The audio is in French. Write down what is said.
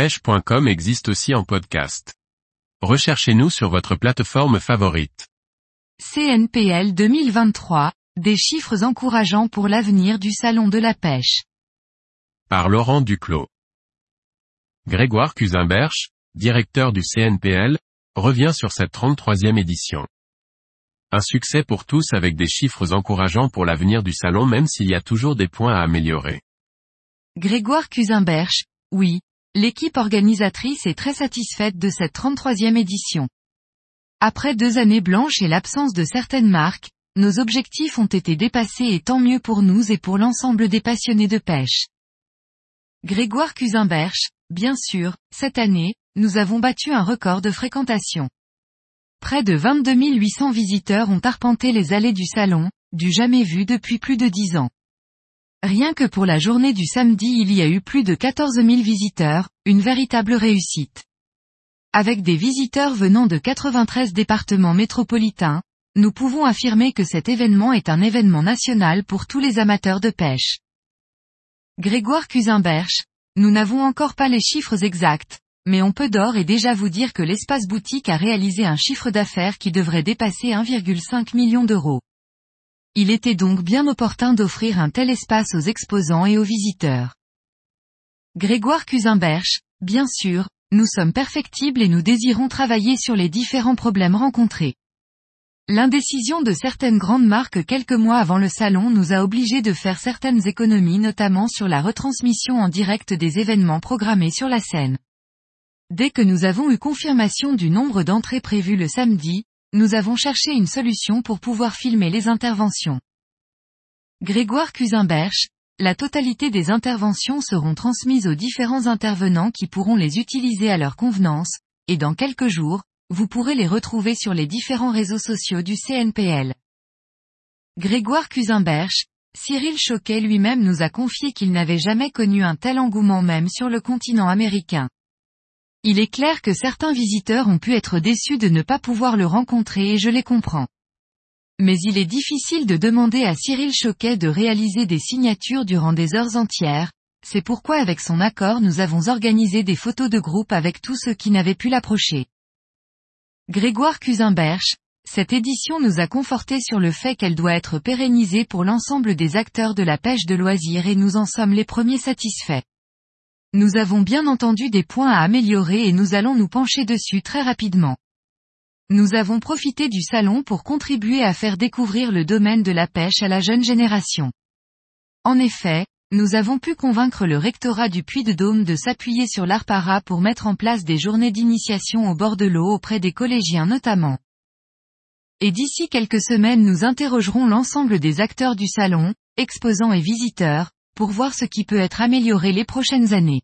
pêche.com existe aussi en podcast. Recherchez-nous sur votre plateforme favorite. CNPL 2023, des chiffres encourageants pour l'avenir du salon de la pêche. Par Laurent Duclos. Grégoire Cusimberch, directeur du CNPL, revient sur cette 33e édition. Un succès pour tous avec des chiffres encourageants pour l'avenir du salon même s'il y a toujours des points à améliorer. Grégoire Cusimberch, oui, l'équipe organisatrice est très satisfaite de cette 33e édition. Après deux années blanches et l'absence de certaines marques, nos objectifs ont été dépassés et tant mieux pour nous et pour l'ensemble des passionnés de pêche. Grégoire Cusimberch, bien sûr, cette année, nous avons battu un record de fréquentation. Près de 22 800 visiteurs ont arpenté les allées du salon, du jamais vu depuis plus de dix ans. Rien que pour la journée du samedi il y a eu plus de 14 000 visiteurs, une véritable réussite. Avec des visiteurs venant de 93 départements métropolitains, nous pouvons affirmer que cet événement est un événement national pour tous les amateurs de pêche. Grégoire Cusimberch, nous n'avons encore pas les chiffres exacts, mais on peut d'or et déjà vous dire que l'espace boutique a réalisé un chiffre d'affaires qui devrait dépasser 1,5 million d'euros. Il était donc bien opportun d'offrir un tel espace aux exposants et aux visiteurs. Grégoire Cusimberch, bien sûr, nous sommes perfectibles et nous désirons travailler sur les différents problèmes rencontrés. L'indécision de certaines grandes marques quelques mois avant le salon nous a obligés de faire certaines économies notamment sur la retransmission en direct des événements programmés sur la scène. Dès que nous avons eu confirmation du nombre d'entrées prévues le samedi, nous avons cherché une solution pour pouvoir filmer les interventions. Grégoire Cusimberch, la totalité des interventions seront transmises aux différents intervenants qui pourront les utiliser à leur convenance, et dans quelques jours, vous pourrez les retrouver sur les différents réseaux sociaux du CNPL. Grégoire Cusimberch, Cyril Choquet lui-même nous a confié qu'il n'avait jamais connu un tel engouement même sur le continent américain. Il est clair que certains visiteurs ont pu être déçus de ne pas pouvoir le rencontrer et je les comprends. Mais il est difficile de demander à Cyril Choquet de réaliser des signatures durant des heures entières, c'est pourquoi avec son accord nous avons organisé des photos de groupe avec tous ceux qui n'avaient pu l'approcher. Grégoire Cusimberch, cette édition nous a conforté sur le fait qu'elle doit être pérennisée pour l'ensemble des acteurs de la pêche de loisirs et nous en sommes les premiers satisfaits. Nous avons bien entendu des points à améliorer et nous allons nous pencher dessus très rapidement. Nous avons profité du salon pour contribuer à faire découvrir le domaine de la pêche à la jeune génération. En effet, nous avons pu convaincre le rectorat du Puy de Dôme de s'appuyer sur l'ARPARA pour mettre en place des journées d'initiation au bord de l'eau auprès des collégiens notamment. Et d'ici quelques semaines nous interrogerons l'ensemble des acteurs du salon, exposants et visiteurs, pour voir ce qui peut être amélioré les prochaines années.